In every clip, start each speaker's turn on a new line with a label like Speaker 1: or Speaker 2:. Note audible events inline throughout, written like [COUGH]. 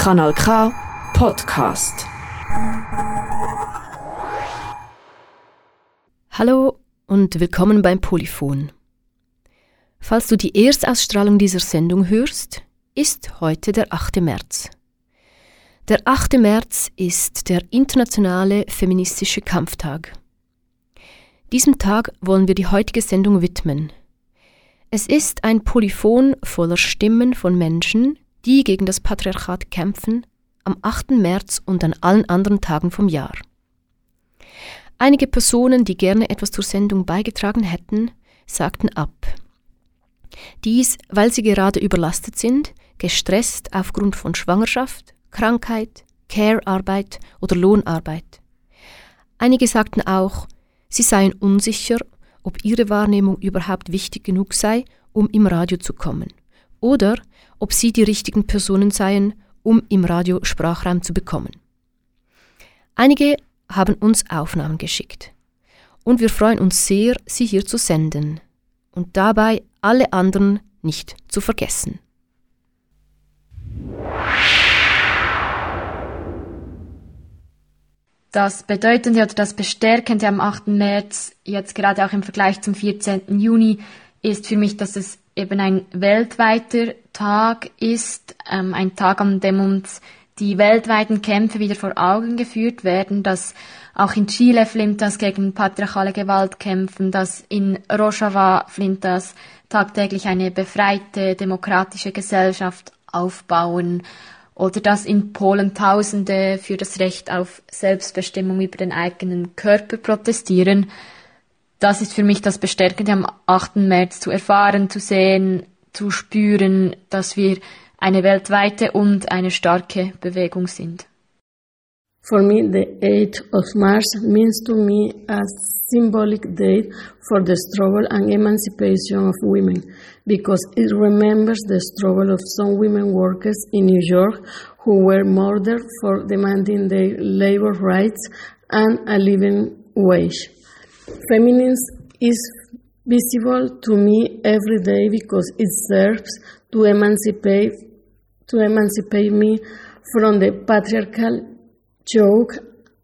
Speaker 1: Kanal K Podcast.
Speaker 2: Hallo und willkommen beim Polyphon. Falls du die Erstausstrahlung dieser Sendung hörst, ist heute der 8. März. Der 8. März ist der internationale feministische Kampftag. Diesem Tag wollen wir die heutige Sendung widmen. Es ist ein Polyphon voller Stimmen von Menschen, die gegen das Patriarchat kämpfen, am 8. März und an allen anderen Tagen vom Jahr. Einige Personen, die gerne etwas zur Sendung beigetragen hätten, sagten ab. Dies, weil sie gerade überlastet sind, gestresst aufgrund von Schwangerschaft, Krankheit, Care-Arbeit oder Lohnarbeit. Einige sagten auch, sie seien unsicher, ob ihre Wahrnehmung überhaupt wichtig genug sei, um im Radio zu kommen, oder ob sie die richtigen Personen seien, um im Radio Sprachraum zu bekommen. Einige haben uns Aufnahmen geschickt. Und wir freuen uns sehr, sie hier zu senden und dabei alle anderen nicht zu vergessen.
Speaker 3: Das Bedeutende oder das Bestärkende am 8. März, jetzt gerade auch im Vergleich zum 14. Juni, ist für mich, dass es eben ein weltweiter Tag ist, ähm, ein Tag, an dem uns die weltweiten Kämpfe wieder vor Augen geführt werden, dass auch in Chile Flintas gegen patriarchale Gewalt kämpfen, dass in Rojava Flintas tagtäglich eine befreite, demokratische Gesellschaft aufbauen oder dass in Polen Tausende für das Recht auf Selbstbestimmung über den eigenen Körper protestieren. Das ist für mich das Bestärkende am 8. März zu erfahren, zu sehen, zu spüren, dass wir eine weltweite und eine starke Bewegung sind.
Speaker 4: For me, the 8th of March means to me a symbolic date for the struggle and emancipation of women because it remembers the struggle of some women workers in New York who were murdered for demanding their labor rights and a living wage. Feminism is visible to me every day because it serves to emancipate to emancipate me from the patriarchal joke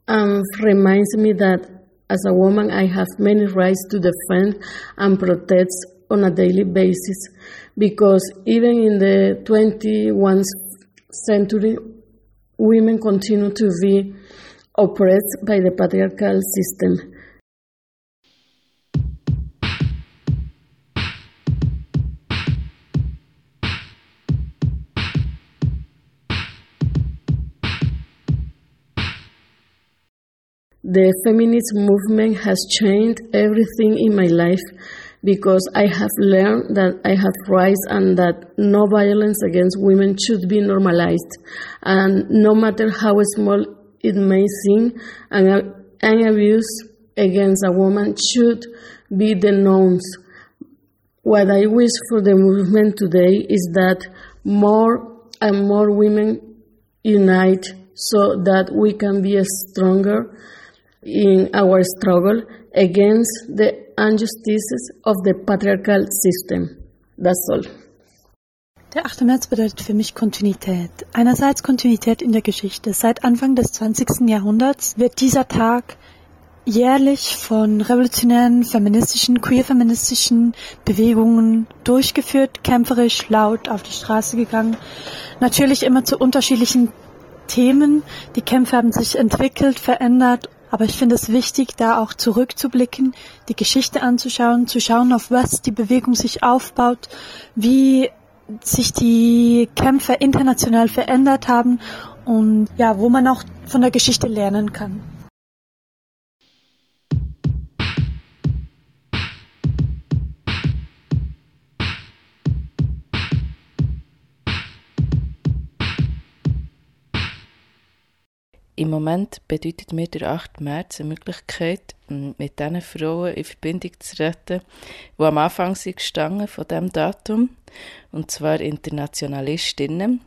Speaker 4: and reminds me that as a woman I have many rights to defend and protect on a daily basis because even in the 21st century women continue to be oppressed by the patriarchal system. The feminist movement has changed everything in my life because I have learned that I have rights and that no violence against women should be normalized. And no matter how small it may seem, an, an abuse against a woman should be denounced. What I wish for the movement today is that more and more women unite so that we can be stronger in our struggle against the injustices of the patriarchal system. That's all.
Speaker 5: Der 8. März bedeutet für mich Kontinuität. Einerseits Kontinuität in der Geschichte. Seit Anfang des 20. Jahrhunderts wird dieser Tag jährlich von revolutionären feministischen, queer-feministischen Bewegungen durchgeführt, kämpferisch, laut auf die Straße gegangen. Natürlich immer zu unterschiedlichen Themen. Die Kämpfe haben sich entwickelt, verändert aber ich finde es wichtig, da auch zurückzublicken, die Geschichte anzuschauen, zu schauen, auf was die Bewegung sich aufbaut, wie sich die Kämpfe international verändert haben und ja, wo man auch von der Geschichte lernen kann.
Speaker 6: Im Moment bedeutet mir der 8. März eine Möglichkeit, mit diesen Frauen in Verbindung zu treten, die am Anfang sind gestanden von diesem Datum, und zwar Internationalistinnen,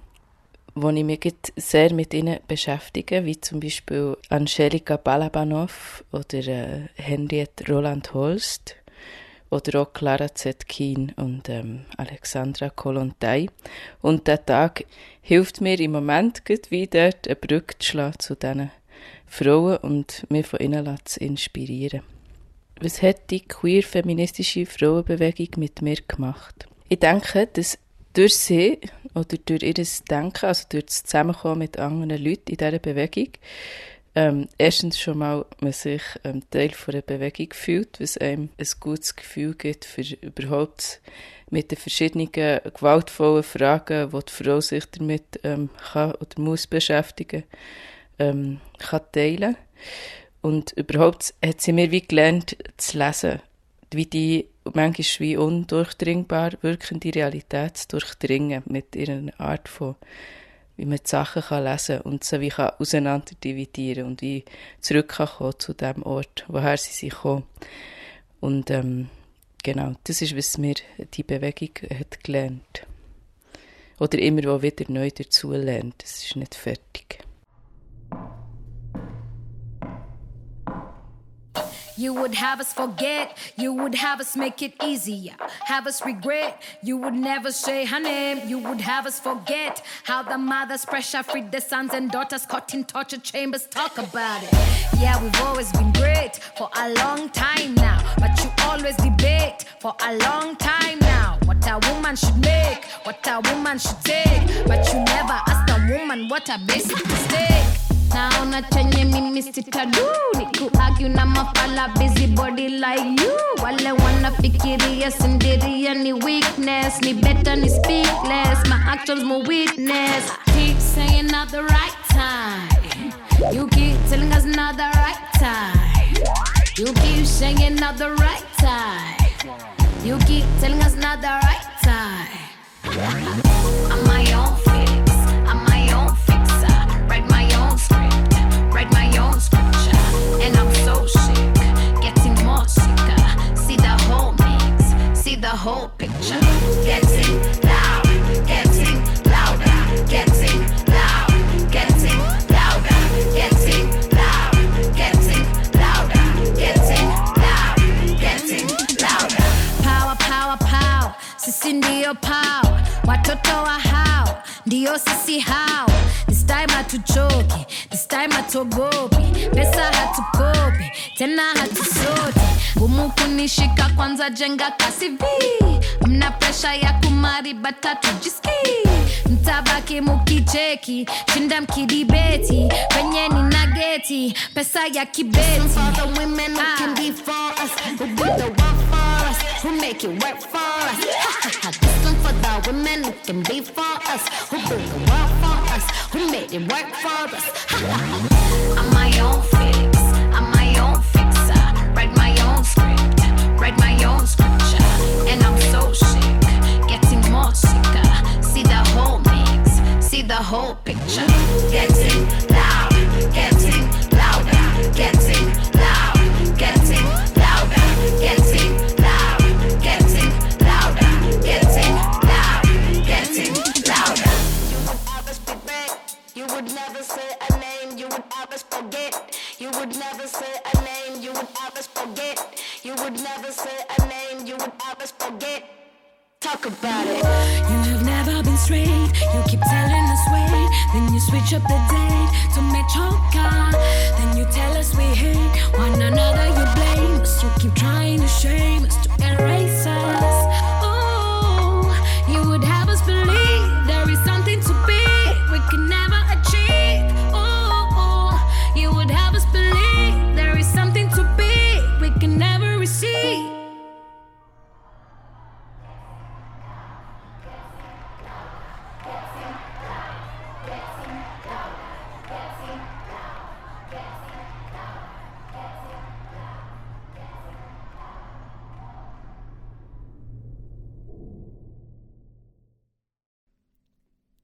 Speaker 6: wo ich mich sehr mit ihnen beschäftige, wie zum Beispiel Angelika Balabanov oder äh, Henriette Roland Holst, oder auch Clara Zetkin und ähm, Alexandra Kolontai. Und der Tag hilft mir im Moment gut wie dort eine Brücke zu schlagen zu diesen Frauen und mir von ihnen zu inspirieren. Was hat die queer-feministische Frauenbewegung mit mir gemacht? Ich denke, dass durch sie oder durch ihr Denken, also durch das Zusammenkommen mit anderen Leuten in dieser Bewegung, ähm, erstens schon mal man sich ähm, Teil von einer Bewegung fühlt, was einem ein gutes Gefühl gibt, für überhaupt mit den verschiedenen gewaltvollen Fragen, die die Frau sich damit ähm, kann oder muss beschäftigen, ähm, kann teilen. Und überhaupt hat sie mir wie gelernt zu lesen, wie die manchmal wie undurchdringbar wirkende Realität zu durchdringen mit ihrer Art von wie man die Sachen kann lesen kann und sie wie kann auseinander dividieren und wie zurück kann kommen zu dem Ort, woher sie sich kommen. Und ähm, genau, das ist, was mir die Bewegung hat gelernt. Oder immer wieder neu dazu lernt. Das ist nicht fertig. You would have us forget, you would have us make it easier, have us regret, you would never say her name, you would have us forget how the mothers pressure freed the sons and daughters caught in torture chambers. Talk about it. Yeah, we've always been great for a long time now, but you always debate for a long time now. What a woman should make, what a woman should take, but you never ask a woman what a basic mistake. Naona chenye mimi sitadu ni kuargue na mafala busy body like you. Wale wanafikiria sindiria ni weakness. Ni better ni speak less my actions more witness. Keep saying not the right time. You keep telling us not the right time. You keep saying not the right time. You keep telling us not the right time. I'm my own whole picture. Getting loud getting louder getting loud getting louder getting loud getting louder getting loud getting louder. Power power power sisi ndio power watoto wa hao ndio sisi hao this time hatuchoki this time hatuogopi pesa hatukopi tena hatusoti ngumu kunishika kwanza jenga kasi vi mna presha ya kumari batatu jiski mtabaki mukicheki shinda mkidibeti. Penye ni nageti pesa ya kibeti. Women who can ah. us who do the work for us who make it work for us. This one for the women who can be for us who do the work for us who made it work for us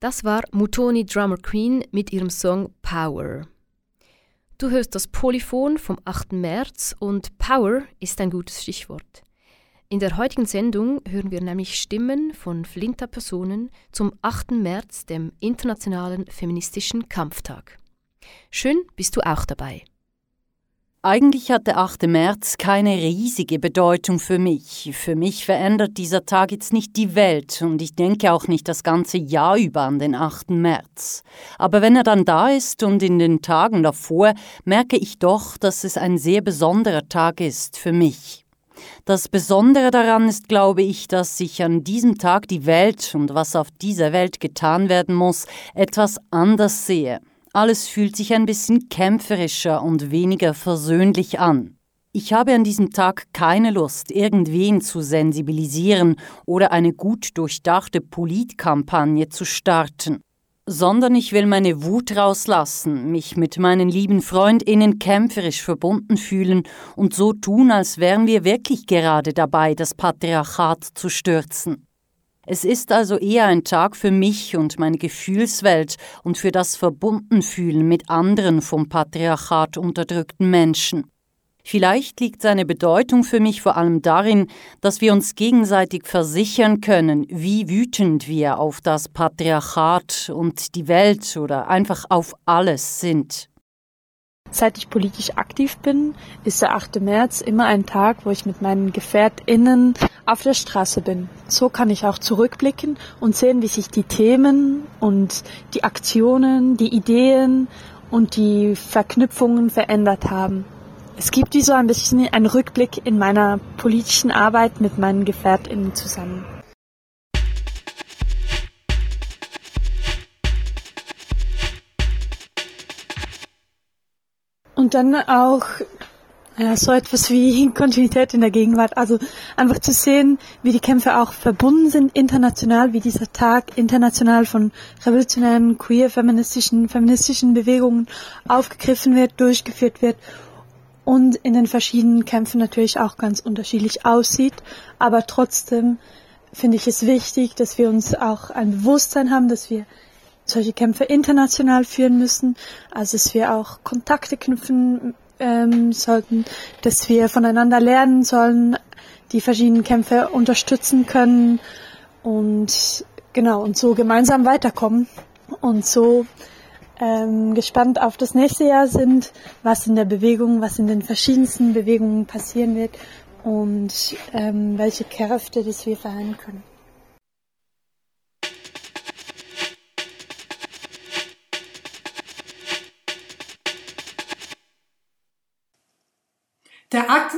Speaker 2: Das war Mutoni Drummer Queen mit ihrem Song Power. Du hörst das Polyphon vom 8. März und Power ist ein gutes Stichwort. In der heutigen Sendung hören wir nämlich Stimmen von flinter Personen zum 8. März, dem Internationalen Feministischen Kampftag. Schön bist du auch dabei.
Speaker 7: Eigentlich hat der 8. März keine riesige Bedeutung für mich. Für mich verändert dieser Tag jetzt nicht die Welt und ich denke auch nicht das ganze Jahr über an den 8. März. Aber wenn er dann da ist und in den Tagen davor, merke ich doch, dass es ein sehr besonderer Tag ist für mich. Das Besondere daran ist, glaube ich, dass ich an diesem Tag die Welt und was auf dieser Welt getan werden muss, etwas anders sehe. Alles fühlt sich ein bisschen kämpferischer und weniger versöhnlich an. Ich habe an diesem Tag keine Lust, irgendwen zu sensibilisieren oder eine gut durchdachte Politkampagne zu starten, sondern ich will meine Wut rauslassen, mich mit meinen lieben Freundinnen kämpferisch verbunden fühlen und so tun, als wären wir wirklich gerade dabei, das Patriarchat zu stürzen. Es ist also eher ein Tag für mich und meine Gefühlswelt und für das Verbundenfühlen mit anderen vom Patriarchat unterdrückten Menschen. Vielleicht liegt seine Bedeutung für mich vor allem darin, dass wir uns gegenseitig versichern können, wie wütend wir auf das Patriarchat und die Welt oder einfach auf alles sind.
Speaker 5: Seit ich politisch aktiv bin, ist der 8. März immer ein Tag, wo ich mit meinen GefährtInnen auf der Straße bin. So kann ich auch zurückblicken und sehen, wie sich die Themen und die Aktionen, die Ideen und die Verknüpfungen verändert haben. Es gibt wie so ein bisschen einen Rückblick in meiner politischen Arbeit mit meinen GefährtInnen zusammen. Und dann auch ja, so etwas wie [LAUGHS] Kontinuität in der Gegenwart. Also einfach zu sehen, wie die Kämpfe auch verbunden sind international, wie dieser Tag international von revolutionären, queer, feministischen, feministischen Bewegungen aufgegriffen wird, durchgeführt wird und in den verschiedenen Kämpfen natürlich auch ganz unterschiedlich aussieht. Aber trotzdem finde ich es wichtig, dass wir uns auch ein Bewusstsein haben, dass wir solche Kämpfe international führen müssen, also dass wir auch Kontakte knüpfen ähm, sollten, dass wir voneinander lernen sollen, die verschiedenen Kämpfe unterstützen können und genau und so gemeinsam weiterkommen und so ähm, gespannt auf das nächste Jahr sind, was in der Bewegung, was in den verschiedensten Bewegungen passieren wird und ähm, welche Kräfte das wir vereinen können.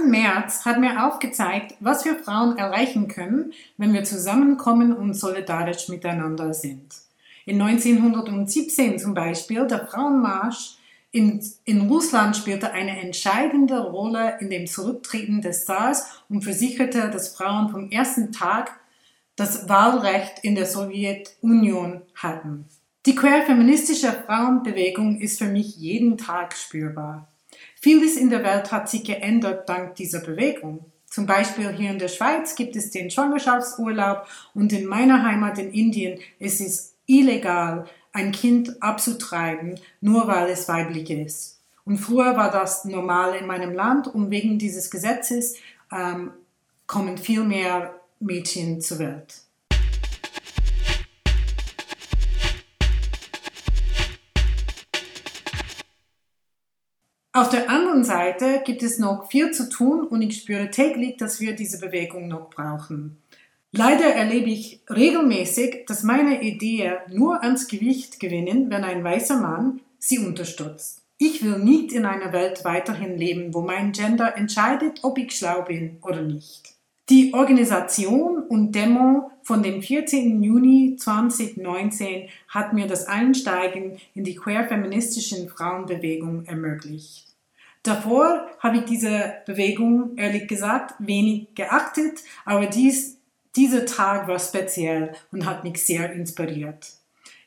Speaker 8: März hat mir aufgezeigt, was wir Frauen erreichen können, wenn wir zusammenkommen und solidarisch miteinander sind. In 1917 zum Beispiel, der Frauenmarsch in, in Russland spielte eine entscheidende Rolle in dem Zurücktreten des Zars und versicherte, dass Frauen vom ersten Tag das Wahlrecht in der Sowjetunion hatten. Die queer-feministische Frauenbewegung ist für mich jeden Tag spürbar. Vieles in der Welt hat sich geändert dank dieser Bewegung. Zum Beispiel hier in der Schweiz gibt es den Schwangerschaftsurlaub und in meiner Heimat in Indien ist es illegal, ein Kind abzutreiben, nur weil es weiblich ist. Und früher war das normal in meinem Land und wegen dieses Gesetzes ähm, kommen viel mehr Mädchen zur Welt. Auf der anderen Seite gibt es noch viel zu tun und ich spüre täglich, dass wir diese Bewegung noch brauchen. Leider erlebe ich regelmäßig, dass meine Ideen nur ans Gewicht gewinnen, wenn ein weißer Mann sie unterstützt. Ich will nicht in einer Welt weiterhin leben, wo mein Gender entscheidet, ob ich schlau bin oder nicht. Die Organisation und Demo von dem 14. Juni 2019 hat mir das Einsteigen in die queer-feministischen Frauenbewegung ermöglicht. Davor habe ich diese Bewegung ehrlich gesagt wenig geachtet, aber dies, dieser Tag war speziell und hat mich sehr inspiriert.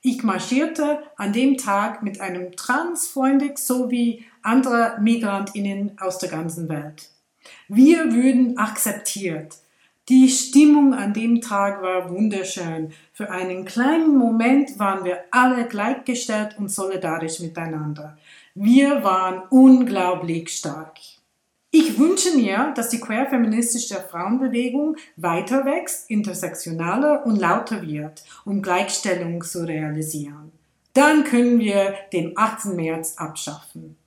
Speaker 8: Ich marschierte an dem Tag mit einem Transfreundin sowie andere Migrantinnen aus der ganzen Welt. Wir würden akzeptiert. Die Stimmung an dem Tag war wunderschön. Für einen kleinen Moment waren wir alle gleichgestellt und solidarisch miteinander. Wir waren unglaublich stark. Ich wünsche mir, dass die queer-feministische Frauenbewegung weiter wächst, intersektionaler und lauter wird, um Gleichstellung zu realisieren. Dann können wir den 8. März abschaffen.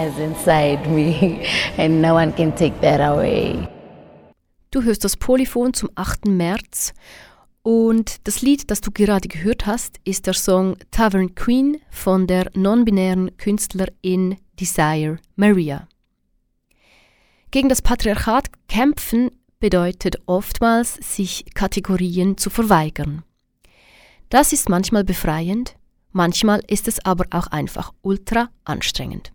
Speaker 9: Lies inside me and no one can take that away.
Speaker 2: Du hörst das Polyphon zum 8. März und das Lied, das du gerade gehört hast, ist der Song Tavern Queen von der non-binären Künstlerin Desire Maria. Gegen das Patriarchat kämpfen bedeutet oftmals, sich Kategorien zu verweigern. Das ist manchmal befreiend, manchmal ist es aber auch einfach ultra anstrengend.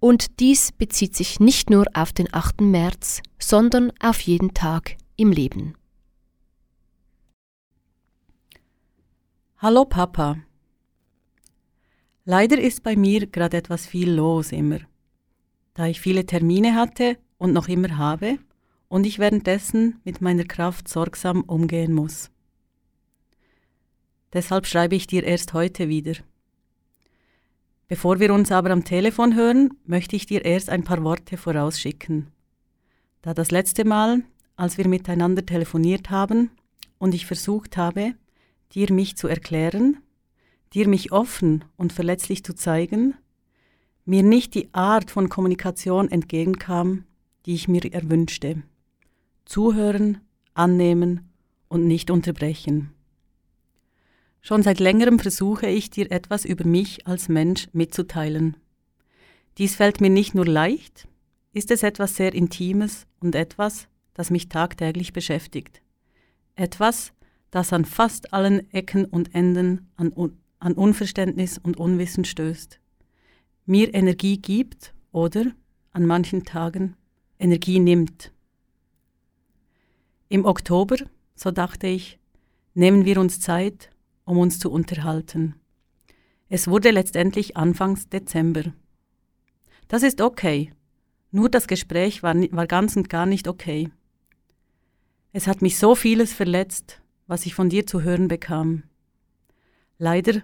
Speaker 2: Und dies bezieht sich nicht nur auf den 8. März, sondern auf jeden Tag im Leben.
Speaker 10: Hallo Papa. Leider ist bei mir gerade etwas viel los immer. Da ich viele Termine hatte und noch immer habe und ich währenddessen mit meiner Kraft sorgsam umgehen muss. Deshalb schreibe ich dir erst heute wieder. Bevor wir uns aber am Telefon hören, möchte ich dir erst ein paar Worte vorausschicken. Da das letzte Mal, als wir miteinander telefoniert haben und ich versucht habe, dir mich zu erklären, dir mich offen und verletzlich zu zeigen, mir nicht die Art von Kommunikation entgegenkam, die ich mir erwünschte. Zuhören, annehmen und nicht unterbrechen. Schon seit längerem versuche ich dir etwas über mich als Mensch mitzuteilen. Dies fällt mir nicht nur leicht, ist es etwas sehr Intimes und etwas, das mich tagtäglich beschäftigt. Etwas, das an fast allen Ecken und Enden an, an Unverständnis und Unwissen stößt, mir Energie gibt oder an manchen Tagen Energie nimmt. Im Oktober, so dachte ich, nehmen wir uns Zeit, um uns zu unterhalten. Es wurde letztendlich Anfangs Dezember. Das ist okay, nur das Gespräch war, war ganz und gar nicht okay. Es hat mich so vieles verletzt, was ich von dir zu hören bekam. Leider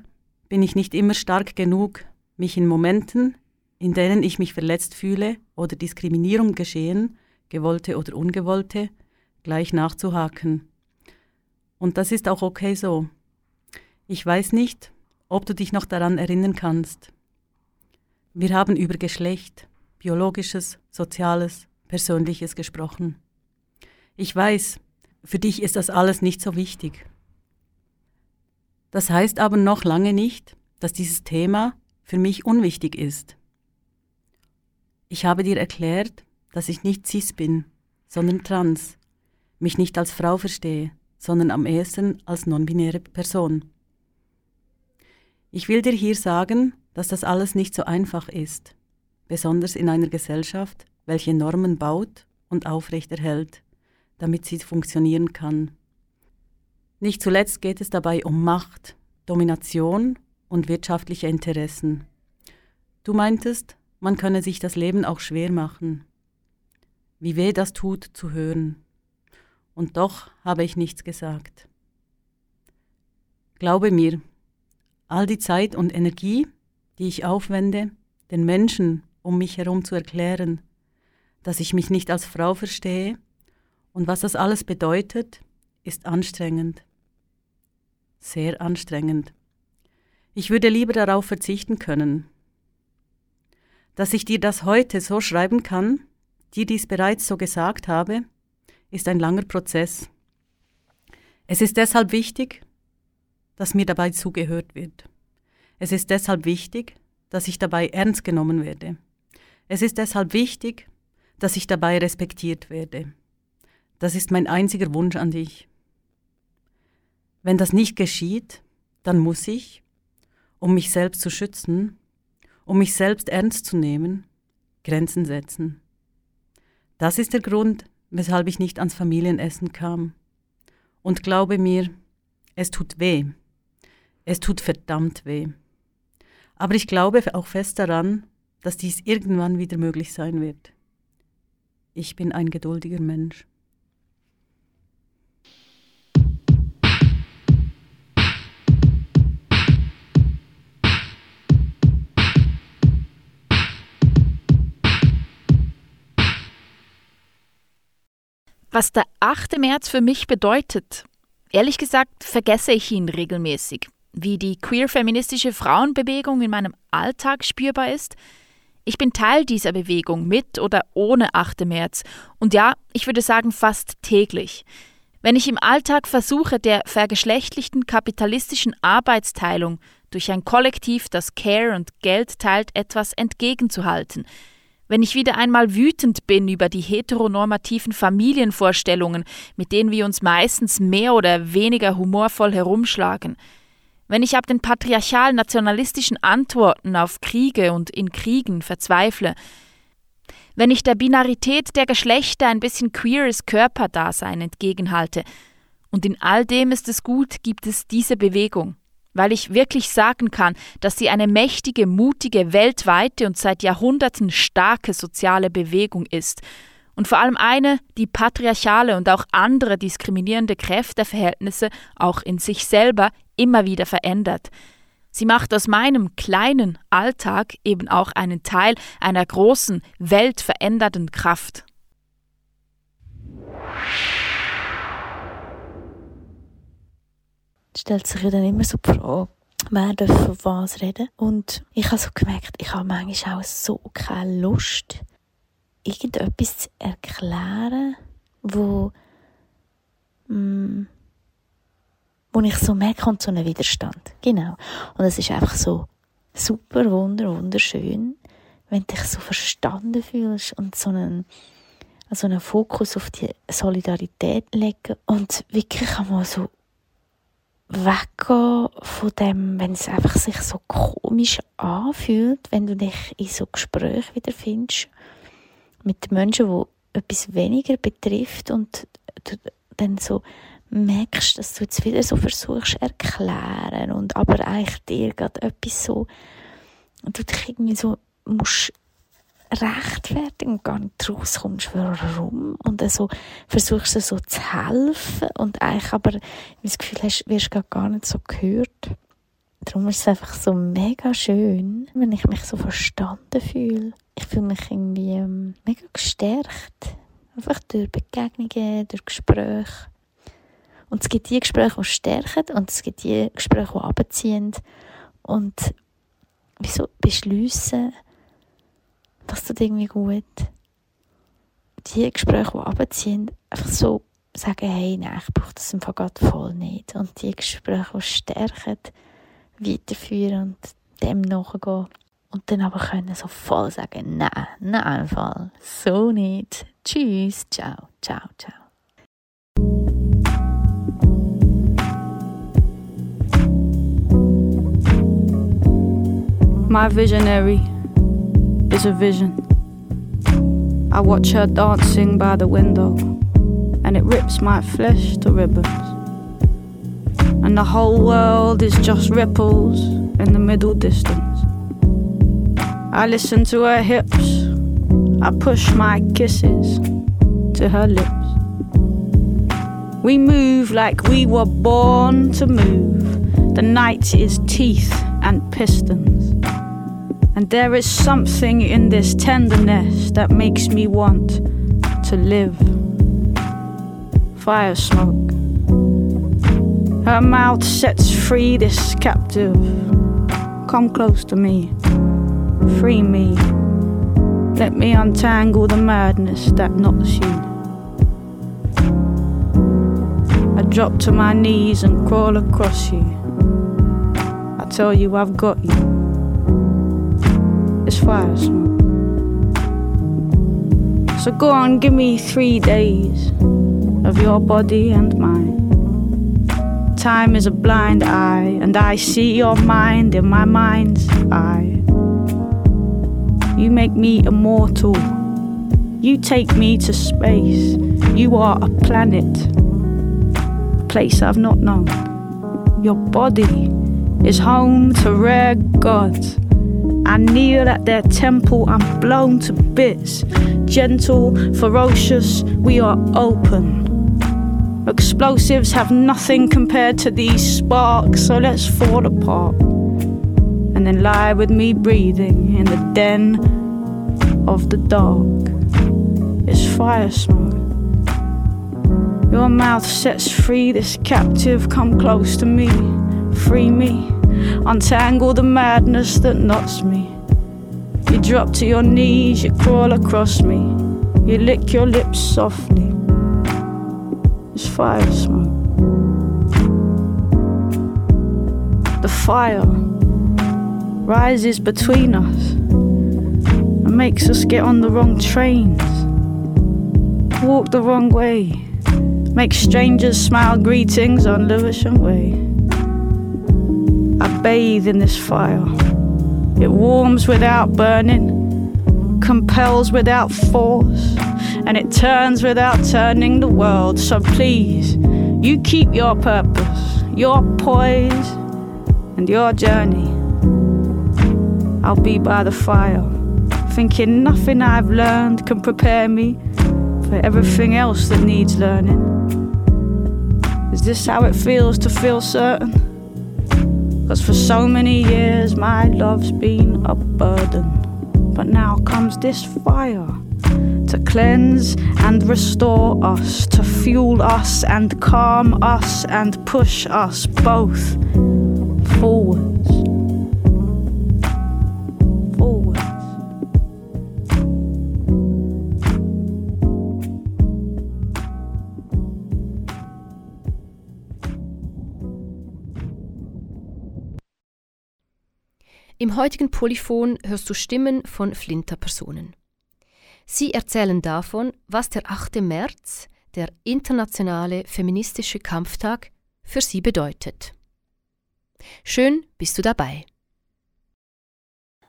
Speaker 10: bin ich nicht immer stark genug, mich in Momenten, in denen ich mich verletzt fühle oder Diskriminierung geschehen, gewollte oder ungewollte, gleich nachzuhaken. Und das ist auch okay so. Ich weiß nicht, ob du dich noch daran erinnern kannst. Wir haben über Geschlecht, biologisches, soziales, persönliches gesprochen. Ich weiß, für dich ist das alles nicht so wichtig. Das heißt aber noch lange nicht, dass dieses Thema für mich unwichtig ist. Ich habe dir erklärt, dass ich nicht cis bin, sondern trans, mich nicht als Frau verstehe, sondern am ehesten als non-binäre Person. Ich will dir hier sagen, dass das alles nicht so einfach ist, besonders in einer Gesellschaft, welche Normen baut und aufrechterhält damit sie funktionieren kann. Nicht zuletzt geht es dabei um Macht, Domination und wirtschaftliche Interessen. Du meintest, man könne sich das Leben auch schwer machen. Wie weh das tut zu hören. Und doch habe ich nichts gesagt. Glaube mir, all die Zeit und Energie, die ich aufwende, den Menschen um mich herum zu erklären, dass ich mich nicht als Frau verstehe und was das alles bedeutet, ist anstrengend. Sehr anstrengend. Ich würde lieber darauf verzichten können. Dass ich dir das heute so schreiben kann, dir dies bereits so gesagt habe, ist ein langer Prozess. Es ist deshalb wichtig, dass mir dabei zugehört wird. Es ist deshalb wichtig, dass ich dabei ernst genommen werde. Es ist deshalb wichtig, dass ich dabei respektiert werde. Das ist mein einziger Wunsch an dich. Wenn das nicht geschieht, dann muss ich, um mich selbst zu schützen, um mich selbst ernst zu nehmen, Grenzen setzen. Das ist der Grund, weshalb ich nicht ans Familienessen kam. Und glaube mir, es tut weh. Es tut verdammt weh. Aber ich glaube auch fest daran, dass dies irgendwann wieder möglich sein wird. Ich bin ein geduldiger Mensch.
Speaker 11: Was der 8. März für mich bedeutet, ehrlich gesagt vergesse ich ihn regelmäßig. Wie die queer-feministische Frauenbewegung in meinem Alltag spürbar ist, Ich bin Teil dieser Bewegung mit oder ohne 8. März und ja, ich würde sagen fast täglich. Wenn ich im Alltag versuche, der vergeschlechtlichten kapitalistischen Arbeitsteilung durch ein Kollektiv, das Care und Geld teilt, etwas entgegenzuhalten, wenn ich wieder einmal wütend bin über die heteronormativen Familienvorstellungen, mit denen wir uns meistens mehr oder weniger humorvoll herumschlagen, wenn ich ab den patriarchal-nationalistischen Antworten auf Kriege und in Kriegen verzweifle, wenn ich der Binarität der Geschlechter ein bisschen queeres Körperdasein entgegenhalte, und in all dem ist es gut, gibt es diese Bewegung weil ich wirklich sagen kann, dass sie eine mächtige, mutige, weltweite und seit Jahrhunderten starke soziale Bewegung ist. Und vor allem eine, die patriarchale und auch andere diskriminierende Kräfteverhältnisse auch in sich selber immer wieder verändert. Sie macht aus meinem kleinen Alltag eben auch einen Teil einer großen, weltverändernden Kraft.
Speaker 12: stellt sich dann immer so die Frage, wer darf von was reden. Und ich habe so gemerkt, ich habe manchmal auch so keine Lust, irgendetwas zu erklären, wo, mm, wo ich so merke, kommt so ein Widerstand. Genau. Und es ist einfach so super, wunder, wunderschön, wenn du dich so verstanden fühlst und so einen, so einen Fokus auf die Solidarität legen und wirklich einmal so weggehen von dem, wenn es einfach sich so komisch anfühlt, wenn du dich in so Gesprächen wiederfindest mit Menschen, wo etwas weniger betrifft und du dann so merkst, dass du jetzt wieder so versuchst erklären und aber eigentlich dir gerade etwas so und du dich irgendwie so musst rechtfertigen und gar nicht rauskommst, warum. Und also versuchst du so zu helfen und eigentlich aber das Gefühl hast, wirst du gar nicht so gehört. Darum ist es einfach so mega schön, wenn ich mich so verstanden fühle. Ich fühle mich irgendwie ähm, mega gestärkt. Einfach durch Begegnungen, durch Gespräche. Und es gibt die Gespräche, die stärken und es gibt die Gespräche, die abziehen und wieso beschliessen, das tut irgendwie gut. Die Gespräche, die runterziehen, einfach so sagen, hey, nein, ich brauche das im gerade voll nicht. Und die Gespräche, die stärken, weiterführen und dem nachgehen. Und dann aber können so voll sagen, nein, nein, im Fall, so nicht. Tschüss, ciao, ciao, ciao.
Speaker 13: My visionary is a vision. I watch her dancing by the window, and it rips my flesh to ribbons. And the whole world is just ripples in the middle distance. I listen to her hips, I push my kisses to her lips. We move like we were born to move. The night is teeth and pistons. And there is something in this tenderness that makes me want to live. Fire smoke. Her mouth sets free this captive. Come close to me. Free me. Let me untangle the madness that knots you. I drop to my knees and crawl across you. I tell you I've got you is fire smoke. So go on, give me three days of your body and mine. Time is a blind eye, and I see your mind in my mind's eye. You make me immortal. You take me to space. You are a planet, a place I've not known. Your body is home to rare gods I kneel at their temple, I'm blown to bits. Gentle, ferocious, we are open. Explosives have nothing compared to these sparks, so let's fall apart. And then lie with me breathing in the den of the dark. It's fire smoke. Your mouth sets free this captive, come close to me, free me untangle the madness that knots me. You drop to your knees, you crawl across me, you lick your lips softly. It's fire smoke. The fire rises between us and makes us get on the wrong trains, walk the wrong way, make strangers smile greetings on Lewisham Way. Bathe in this fire. It warms without burning, compels without force, and it turns without turning the world. So please, you keep your purpose, your poise, and your journey. I'll be by the fire, thinking nothing I've learned can prepare me for everything else that needs learning. Is this how it feels to feel certain? Cause for so many years my love's been a burden. But now comes this fire to cleanse and restore us, to fuel us and calm us and push us both
Speaker 2: Im heutigen Polyphon hörst du Stimmen von Flinter-Personen. Sie erzählen davon, was der 8. März, der internationale feministische Kampftag, für sie bedeutet. Schön bist du dabei.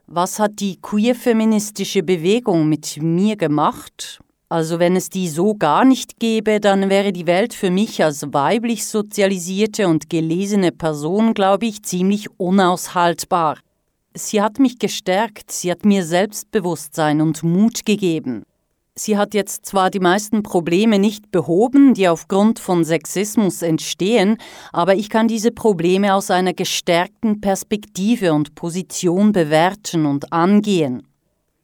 Speaker 7: Was hat die queer-feministische Bewegung mit mir gemacht? Also wenn es die so gar nicht gäbe, dann wäre die Welt für mich als weiblich sozialisierte und gelesene Person, glaube ich, ziemlich unaushaltbar. Sie hat mich gestärkt, sie hat mir Selbstbewusstsein und Mut gegeben. Sie hat jetzt zwar die meisten Probleme nicht behoben, die aufgrund von Sexismus entstehen, aber ich kann diese Probleme aus einer gestärkten Perspektive und Position bewerten und angehen.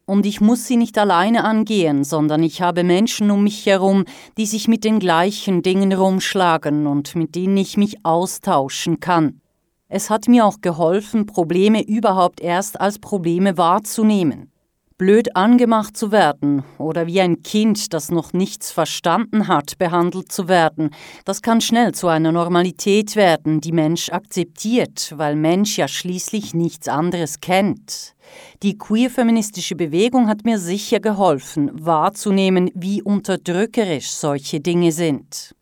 Speaker 7: Und ich muss sie nicht alleine angehen, sondern ich habe Menschen um mich herum, die sich mit den gleichen Dingen rumschlagen und mit denen ich mich austauschen kann. Es hat mir auch geholfen, Probleme überhaupt erst als Probleme wahrzunehmen. Blöd angemacht zu werden oder wie ein Kind, das noch nichts verstanden hat, behandelt zu werden, das kann schnell zu einer Normalität werden, die Mensch akzeptiert, weil Mensch ja schließlich nichts anderes kennt. Die queer-feministische Bewegung hat mir sicher geholfen, wahrzunehmen, wie unterdrückerisch solche Dinge sind.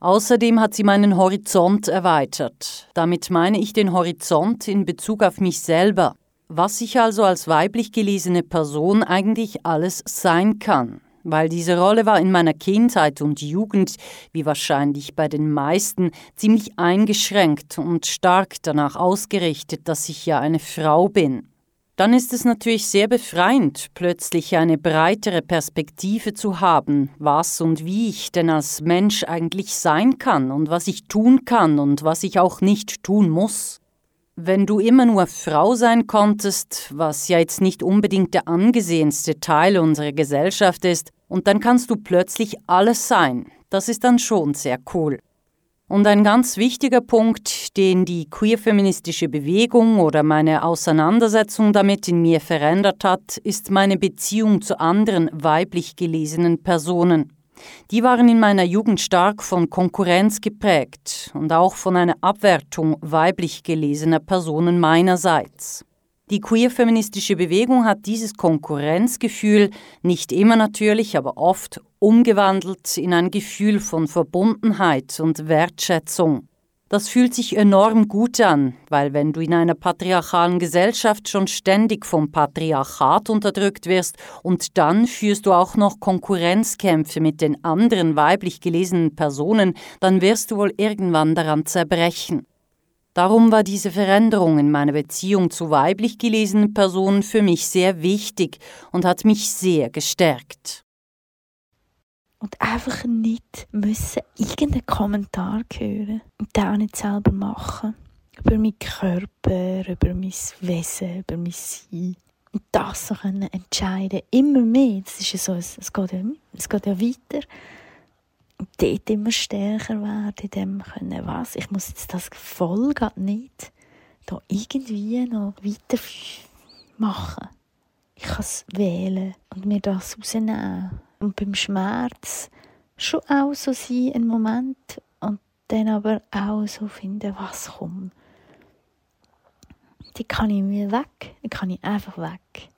Speaker 7: Außerdem hat sie meinen Horizont erweitert. Damit meine ich den Horizont in Bezug auf mich selber, was ich also als weiblich gelesene Person eigentlich alles sein kann. Weil diese Rolle war in meiner Kindheit und Jugend, wie wahrscheinlich bei den meisten, ziemlich eingeschränkt und stark danach ausgerichtet, dass ich ja eine Frau bin dann ist es natürlich sehr befreiend, plötzlich eine breitere Perspektive zu haben, was und wie ich denn als Mensch eigentlich sein kann und was ich tun kann und was ich auch nicht tun muss. Wenn du immer nur Frau sein konntest, was ja jetzt nicht unbedingt der angesehenste Teil unserer Gesellschaft ist, und dann kannst du plötzlich alles sein, das ist dann schon sehr cool. Und ein ganz wichtiger Punkt, den die queer-feministische Bewegung oder meine Auseinandersetzung damit in mir verändert hat, ist meine Beziehung zu anderen weiblich gelesenen Personen. Die waren in meiner Jugend stark von Konkurrenz geprägt und auch von einer Abwertung weiblich gelesener Personen meinerseits. Die queer-feministische Bewegung hat dieses Konkurrenzgefühl nicht immer natürlich, aber oft umgewandelt in ein Gefühl von Verbundenheit und Wertschätzung. Das fühlt sich enorm gut an, weil wenn du in einer patriarchalen Gesellschaft schon ständig vom Patriarchat unterdrückt wirst und dann führst du auch noch Konkurrenzkämpfe mit den anderen weiblich gelesenen Personen, dann wirst du wohl irgendwann daran zerbrechen. Darum war diese Veränderung in meiner Beziehung zu weiblich gelesenen Personen für mich sehr wichtig und hat mich sehr gestärkt.
Speaker 14: Und einfach nicht müssen irgendeinen Kommentar hören und den auch nicht selber machen. Über meinen Körper, über mein Wesen, über mein Sein. Und das so können entscheiden. Immer mehr. Das ist ja so, es geht ja, es geht ja weiter dort immer stärker werden, in dem können, was, ich muss jetzt das voll nicht da irgendwie noch weiter machen. Ich kann es wählen und mir das rausnehmen. Und beim Schmerz schon auch so sein, ein Moment, und dann aber auch so finden, was kommt. Die kann ich mir weg, die kann ich einfach weg.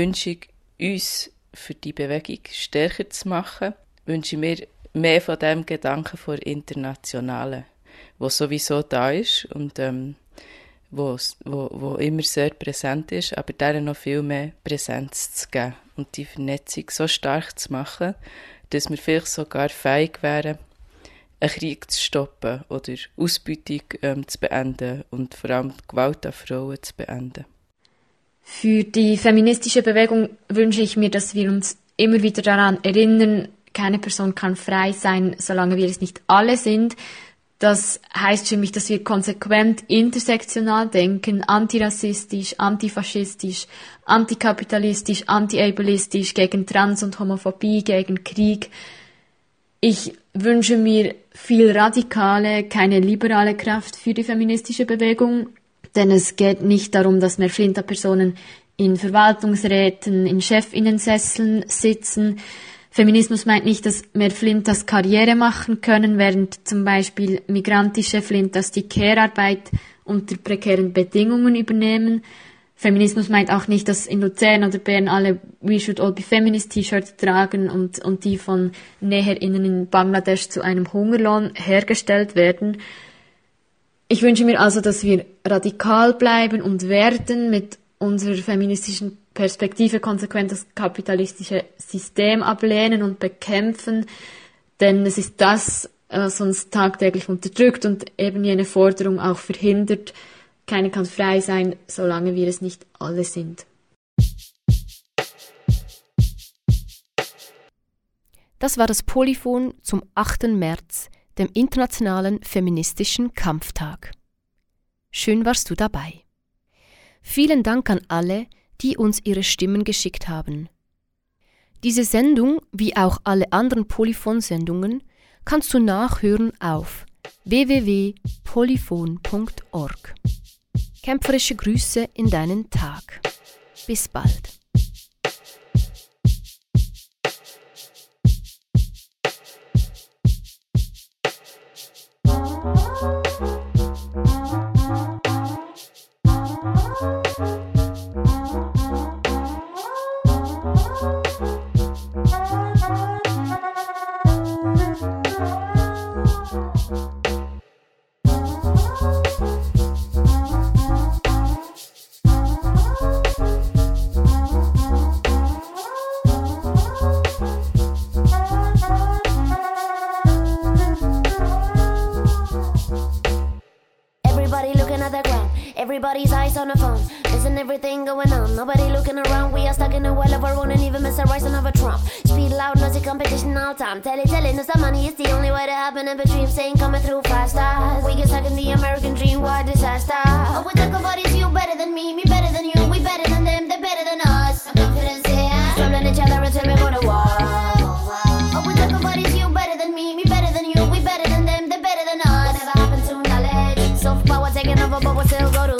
Speaker 6: Wünsche ich uns für die Bewegung stärker zu machen, wünsche ich mir mehr von dem Gedanken vor Internationalen, wo sowieso da ist und ähm, wo, wo, wo immer sehr präsent ist, aber deren noch viel mehr Präsenz zu geben und die Vernetzung so stark zu machen, dass wir vielleicht sogar fähig wären, einen Krieg zu stoppen oder Ausbeutung ähm, zu beenden und vor allem Gewalt an Frauen zu beenden.
Speaker 3: Für die feministische Bewegung wünsche ich mir, dass wir uns immer wieder daran erinnern, keine Person kann frei sein, solange wir es nicht alle sind. Das heißt für mich, dass wir konsequent intersektional denken, antirassistisch, antifaschistisch, antikapitalistisch, antiableistisch, gegen Trans- und Homophobie, gegen Krieg. Ich wünsche mir viel radikale, keine liberale Kraft für die feministische Bewegung. Denn es geht nicht darum, dass mehr Flinterpersonen in Verwaltungsräten, in Chefinnensesseln sitzen. Feminismus meint nicht, dass mehr Flinters Karriere machen können, während zum Beispiel migrantische Flinters die Care-Arbeit unter prekären Bedingungen übernehmen. Feminismus meint auch nicht, dass in Luzern oder Bern alle We Should All Be Feminist T-Shirts tragen und, und die von NäherInnen in Bangladesch zu einem Hungerlohn hergestellt werden. Ich wünsche mir also, dass wir radikal bleiben und werden mit unserer feministischen Perspektive konsequent das kapitalistische System ablehnen und bekämpfen, denn es ist das, was uns tagtäglich unterdrückt und eben jene Forderung auch verhindert, keine kann frei sein, solange wir es nicht alle sind.
Speaker 2: Das war das Polyphon zum 8. März, dem Internationalen Feministischen Kampftag. Schön warst du dabei. Vielen Dank an alle, die uns ihre Stimmen geschickt haben. Diese Sendung, wie auch alle anderen Polyphon-Sendungen, kannst du nachhören auf www.polyphon.org. Kämpferische Grüße in deinen Tag. Bis bald.
Speaker 15: I'm telling, telling, it, no, some money is the only way to happen. And dreams Saying coming through fast. We get stuck in the American dream, war disaster. Oh, we talk about is you better than me, me better than you, we better than them, they're better than us. I'm confident, yeah. Stumbling each other until we go to war. Taking over, but we still go to